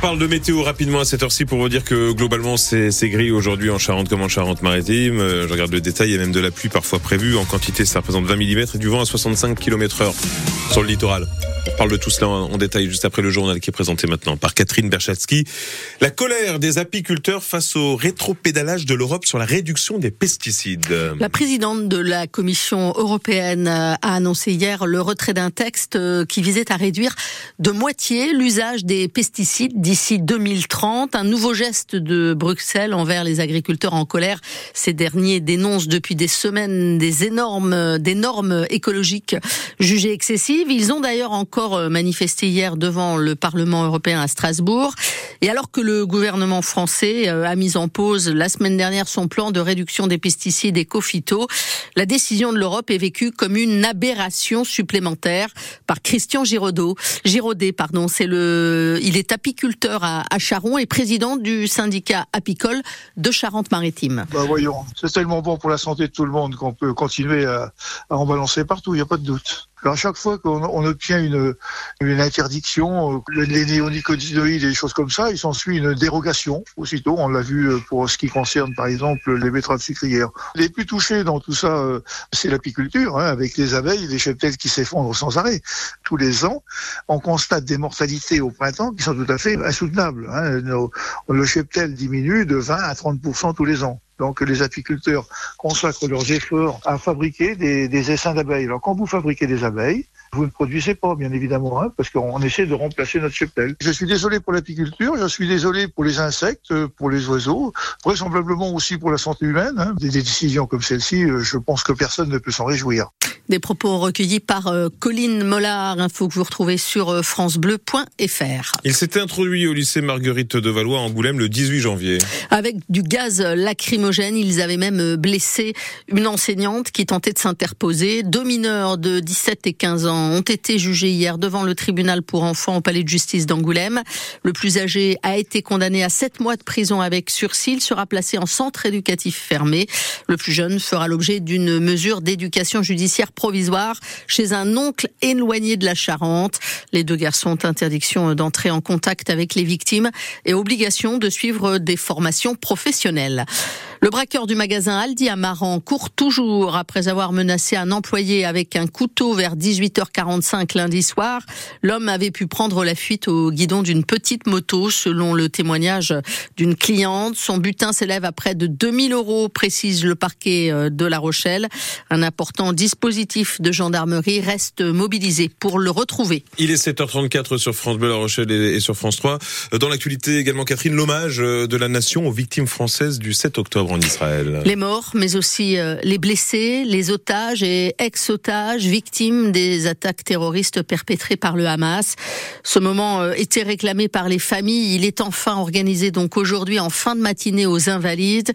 parle de météo rapidement à cette heure-ci pour vous dire que globalement c'est gris aujourd'hui en Charente comme en Charente-Maritime. Euh, je regarde le détail, il y a même de la pluie parfois prévue. En quantité, ça représente 20 mm et du vent à 65 km heure sur le littoral. On parle de tout cela en détail juste après le journal qui est présenté maintenant par Catherine Berchatsky. La colère des apiculteurs face au rétropédalage de l'Europe sur la réduction des pesticides. La présidente de la Commission européenne a annoncé hier le retrait d'un texte euh, qui visait à réduire de moitié l'usage des pesticides d'ici 2030. Un nouveau geste de Bruxelles envers les agriculteurs en colère. Ces derniers dénoncent depuis des semaines des énormes, des normes écologiques jugées excessives. Ils ont d'ailleurs encore euh, manifesté hier devant le Parlement européen à Strasbourg. Et alors que le gouvernement français euh, a mis en pause la semaine dernière son plan de réduction des pesticides et cophyto, la décision de l'Europe est vécue comme une aberration supplémentaire par Christian Giraudot. Giraudet, pardon, c'est le, il est apiculteur à, à Charon et président du syndicat apicole de Charente-Maritime. Bah voyons, c'est tellement bon pour la santé de tout le monde qu'on peut continuer à, à en balancer partout, il n'y a pas de doute. À chaque fois qu'on on obtient une, une interdiction, euh, les néonicotinoïdes et des choses comme ça, il s'ensuit une dérogation aussitôt. On l'a vu euh, pour ce qui concerne par exemple les betteraves sucrières. Les plus touchés dans tout ça, euh, c'est l'apiculture, hein, avec les abeilles, les cheptels qui s'effondrent sans arrêt. Tous les ans, on constate des mortalités au printemps qui sont tout à fait insoutenables. Hein. le cheptel diminue de 20 à 30 tous les ans. Donc les apiculteurs consacrent leurs efforts à fabriquer des, des essaims d'abeilles. Alors quand vous fabriquez des abeilles, vous ne produisez pas, bien évidemment, hein, parce qu'on essaie de remplacer notre cheptel. Je suis désolé pour l'apiculture, je suis désolé pour les insectes, pour les oiseaux, vraisemblablement aussi pour la santé humaine. Hein. Des, des décisions comme celle-ci, euh, je pense que personne ne peut s'en réjouir. Des propos recueillis par euh, Colline Mollard, info que vous retrouvez sur euh, francebleu.fr. Il s'était introduit au lycée Marguerite de Valois à Angoulême le 18 janvier. Avec du gaz lacrymogène, ils avaient même euh, blessé une enseignante qui tentait de s'interposer. Deux mineurs de 17 et 15 ans ont été jugés hier devant le tribunal pour enfants au palais de justice d'Angoulême. Le plus âgé a été condamné à 7 mois de prison avec sursis. Il sera placé en centre éducatif fermé. Le plus jeune fera l'objet d'une mesure d'éducation judiciaire provisoire chez un oncle éloigné de la Charente. Les deux garçons ont interdiction d'entrer en contact avec les victimes et obligation de suivre des formations professionnelles. Le braqueur du magasin Aldi à Maran court toujours après avoir menacé un employé avec un couteau vers 18h45 lundi soir. L'homme avait pu prendre la fuite au guidon d'une petite moto selon le témoignage d'une cliente. Son butin s'élève à près de 2000 euros, précise le parquet euh, de La Rochelle. Un important dispositif de gendarmerie reste mobilisé pour le retrouver. Il est 7h34 sur France Bleu La Rochelle et sur France 3. Dans l'actualité également, Catherine, l'hommage de la nation aux victimes françaises du 7 octobre Les morts, mais aussi euh, les blessés, les otages et ex-otages, victimes des attaques terroristes perpétrées par le Hamas. Ce moment euh, était réclamé par les familles. Il est enfin organisé donc aujourd'hui en fin de matinée aux Invalides.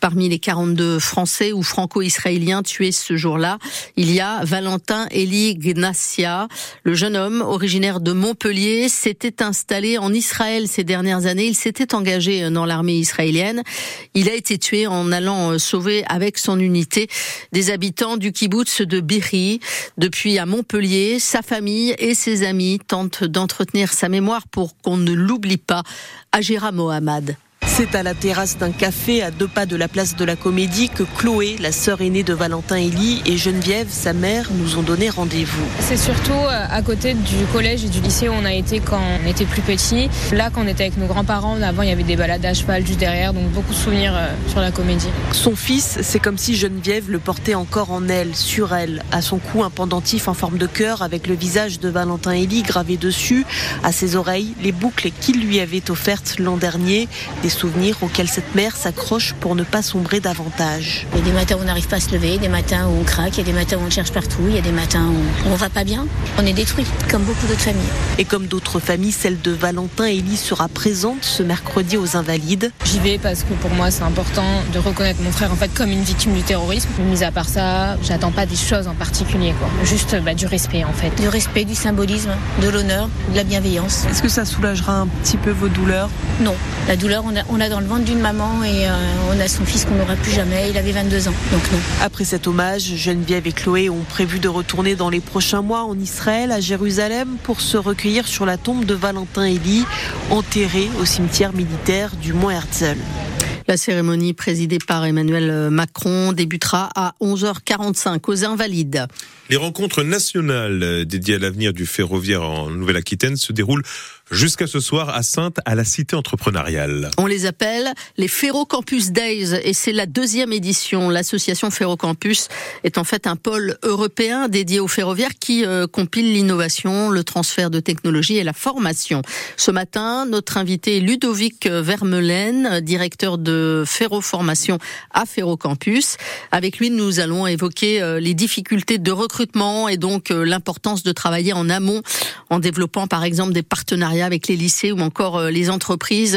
Parmi les 42 Français ou Franco-Israéliens tués ce jour-là, il y a Valentin Eli Gnacia. Le jeune homme, originaire de Montpellier, s'était installé en Israël ces dernières années. Il s'était engagé dans l'armée israélienne. Il a été tué en allant euh, sauver avec son unité des habitants du kibbutz de Biri. Depuis à Montpellier, sa famille et ses amis tentent d'entretenir sa mémoire pour qu'on ne l'oublie pas. Agira Mohamed. C'est à la terrasse d'un café à deux pas de la place de la Comédie que Chloé, la sœur aînée de Valentin Elie, et Geneviève, sa mère, nous ont donné rendez-vous. C'est surtout euh, à côté du collège et du lycée où on a été quand on était plus petit. Là, quand on était avec nos grands-parents, avant il y avait des balades à cheval juste derrière, donc beaucoup de souvenirs euh, sur la Comédie. Son fils, c'est comme si Geneviève le portait encore en elle, sur elle. À son cou, un pendentif en forme de cœur avec le visage de Valentin Elie gravé dessus. À ses oreilles, les boucles qu'il lui avait offertes l'an dernier. Des souvenirs auxquels cette mère s'accroche pour ne pas sombrer davantage. Il y a des matins où on n'arrive pas à se lever, des matins où on craque, il y a des matins où on cherche partout, il y a des matins où on va pas bien. On est détruit, comme beaucoup d'autres familles. Et comme d'autres familles, celle de Valentin, Elie sera présente ce mercredi aux Invalides. J'y vais parce que pour moi c'est important de reconnaître mon frère en fait comme une victime du terrorisme. Mais mis à part ça, j'attends pas des choses en particulier, quoi. Juste bah, du respect en fait. Du respect, du symbolisme, de l'honneur, de la bienveillance. Est-ce que ça soulagera un petit peu vos douleurs? Non, la douleur on a, On a dans le ventre d'une maman et on a son fils qu'on n'aura plus jamais. Il avait 22 ans, donc non. Après cet hommage, Geneviève et Chloé ont prévu de retourner dans les prochains mois en Israël, à Jérusalem, pour se recueillir sur la tombe de Valentin Elie, enterré au cimetière militaire du Mont Herzl. La cérémonie présidée par Emmanuel Macron débutera à 11h45 aux Invalides. Les rencontres nationales dédiées à l'avenir du ferroviaire en Nouvelle-Aquitaine se déroulent jusqu'à ce soir à Sainte, à la cité entrepreneuriale. On les appelle les Ferrocampus Days et c'est la deuxième édition. L'association Ferrocampus est en fait un pôle européen dédié au ferroviaire qui euh, compile l'innovation, le transfert de technologie et la formation. Ce matin, notre invité est Ludovic Vermelaine, directeur de ferroformation à Ferrocampus. Avec lui, nous allons évoquer euh, les difficultés de recrutement et donc euh, l'importance de travailler en amont en développant par exemple des partenariats avec les lycées ou encore les entreprises